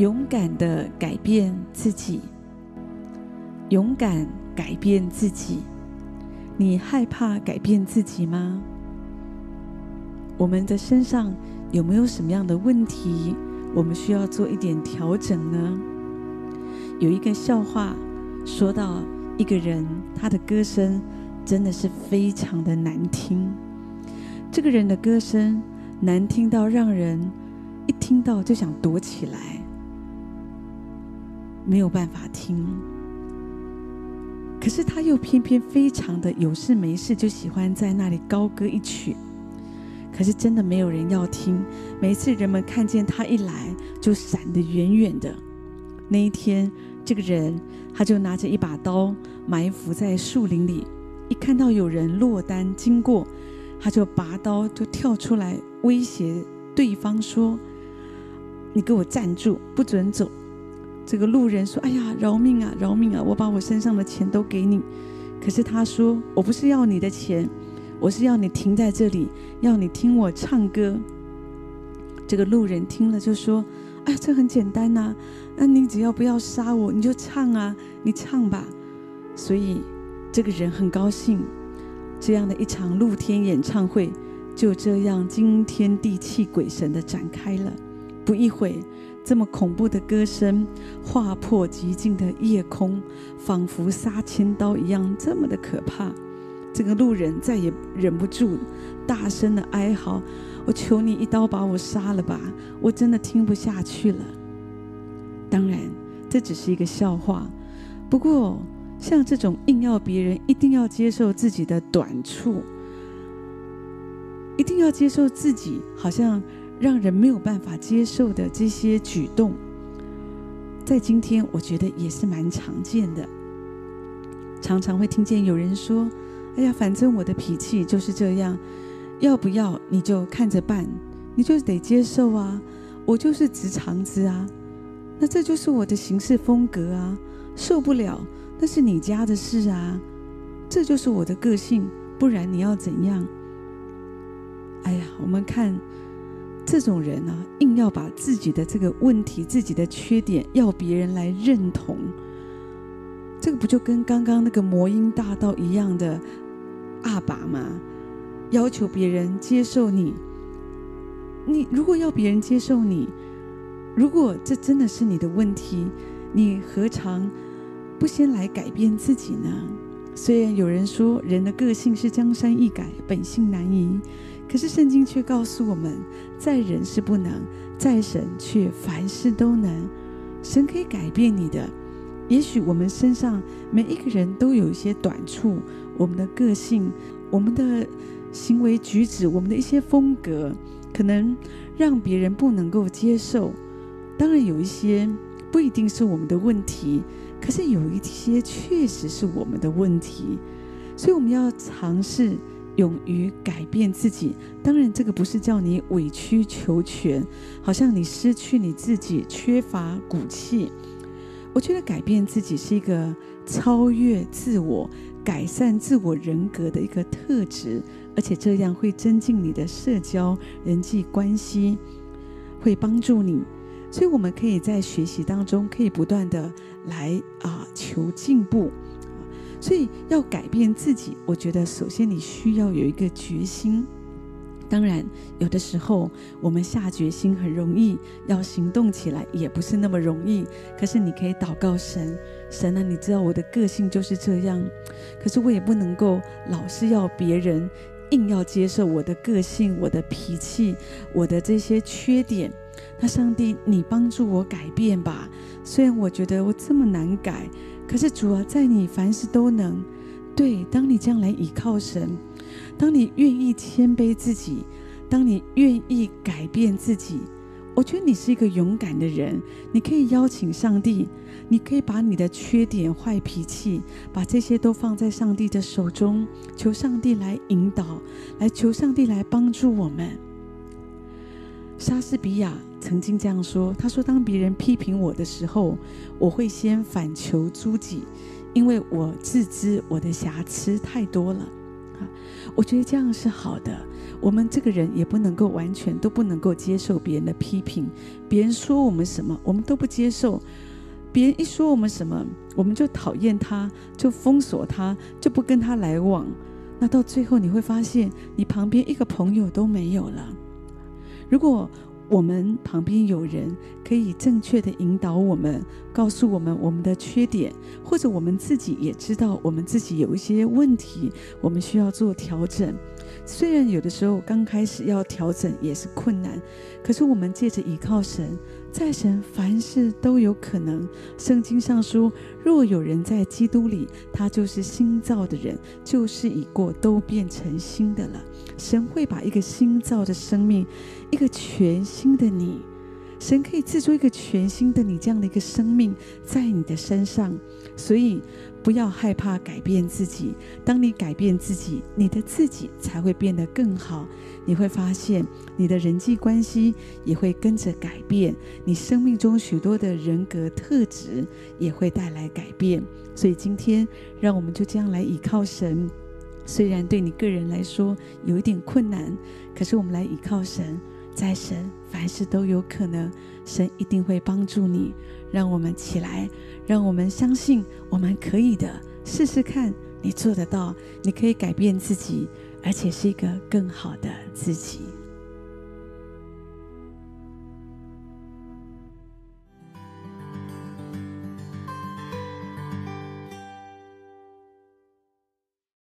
勇敢的改变自己，勇敢改变自己。你害怕改变自己吗？我们的身上有没有什么样的问题，我们需要做一点调整呢？有一个笑话，说到一个人，他的歌声真的是非常的难听。这个人的歌声难听到让人一听到就想躲起来。没有办法听，可是他又偏偏非常的有事没事就喜欢在那里高歌一曲，可是真的没有人要听。每次人们看见他一来，就闪得远远的。那一天，这个人他就拿着一把刀埋伏在树林里，一看到有人落单经过，他就拔刀就跳出来威胁对方说：“你给我站住，不准走。”这个路人说：“哎呀，饶命啊，饶命啊！我把我身上的钱都给你。”可是他说：“我不是要你的钱，我是要你停在这里，要你听我唱歌。”这个路人听了就说：“哎，这很简单呐，那你只要不要杀我，你就唱啊，你唱吧。”所以这个人很高兴，这样的一场露天演唱会就这样惊天地泣鬼神的展开了。不一会。这么恐怖的歌声，划破寂静的夜空，仿佛杀千刀一样，这么的可怕。这个路人再也忍不住，大声的哀嚎：“我求你一刀把我杀了吧！我真的听不下去了。”当然，这只是一个笑话。不过，像这种硬要别人一定要接受自己的短处，一定要接受自己，好像。让人没有办法接受的这些举动，在今天我觉得也是蛮常见的。常常会听见有人说：“哎呀，反正我的脾气就是这样，要不要你就看着办，你就得接受啊，我就是直肠子啊，那这就是我的行事风格啊，受不了那是你家的事啊，这就是我的个性，不然你要怎样？”哎呀，我们看。这种人啊，硬要把自己的这个问题、自己的缺点要别人来认同，这个不就跟刚刚那个魔音大道一样的阿爸吗？要求别人接受你，你如果要别人接受你，如果这真的是你的问题，你何尝不先来改变自己呢？虽然有人说人的个性是江山易改，本性难移。可是圣经却告诉我们，在人是不能，在神却凡事都能。神可以改变你的。也许我们身上每一个人都有一些短处，我们的个性、我们的行为举止、我们的一些风格，可能让别人不能够接受。当然，有一些不一定是我们的问题，可是有一些确实是我们的问题，所以我们要尝试。勇于改变自己，当然这个不是叫你委曲求全，好像你失去你自己，缺乏骨气。我觉得改变自己是一个超越自我、改善自我人格的一个特质，而且这样会增进你的社交、人际关系，会帮助你。所以，我们可以在学习当中，可以不断的来啊求进步。所以要改变自己，我觉得首先你需要有一个决心。当然，有的时候我们下决心很容易，要行动起来也不是那么容易。可是你可以祷告神，神啊，你知道我的个性就是这样，可是我也不能够老是要别人硬要接受我的个性、我的脾气、我的这些缺点。那上帝，你帮助我改变吧。虽然我觉得我这么难改。可是主啊，在你凡事都能。对，当你这样来倚靠神，当你愿意谦卑自己，当你愿意改变自己，我觉得你是一个勇敢的人。你可以邀请上帝，你可以把你的缺点、坏脾气，把这些都放在上帝的手中，求上帝来引导，来求上帝来帮助我们。莎士比亚。曾经这样说：“他说，当别人批评我的时候，我会先反求诸己，因为我自知我的瑕疵太多了。啊我觉得这样是好的。我们这个人也不能够完全都不能够接受别人的批评，别人说我们什么，我们都不接受。别人一说我们什么，我们就讨厌他，就封锁他，就不跟他来往。那到最后你会发现，你旁边一个朋友都没有了。如果我们旁边有人可以正确的引导我们，告诉我们我们的缺点，或者我们自己也知道我们自己有一些问题，我们需要做调整。虽然有的时候刚开始要调整也是困难，可是我们借着倚靠神，在神凡事都有可能。圣经上说，若有人在基督里，他就是新造的人，旧事已过，都变成新的了。神会把一个新造的生命，一个全新的你，神可以制作一个全新的你这样的一个生命在你的身上，所以。不要害怕改变自己。当你改变自己，你的自己才会变得更好。你会发现，你的人际关系也会跟着改变，你生命中许多的人格特质也会带来改变。所以今天，让我们就这样来倚靠神。虽然对你个人来说有一点困难，可是我们来倚靠神，在神凡事都有可能，神一定会帮助你。让我们起来，让我们相信我们可以的，试试看，你做得到，你可以改变自己，而且是一个更好的自己。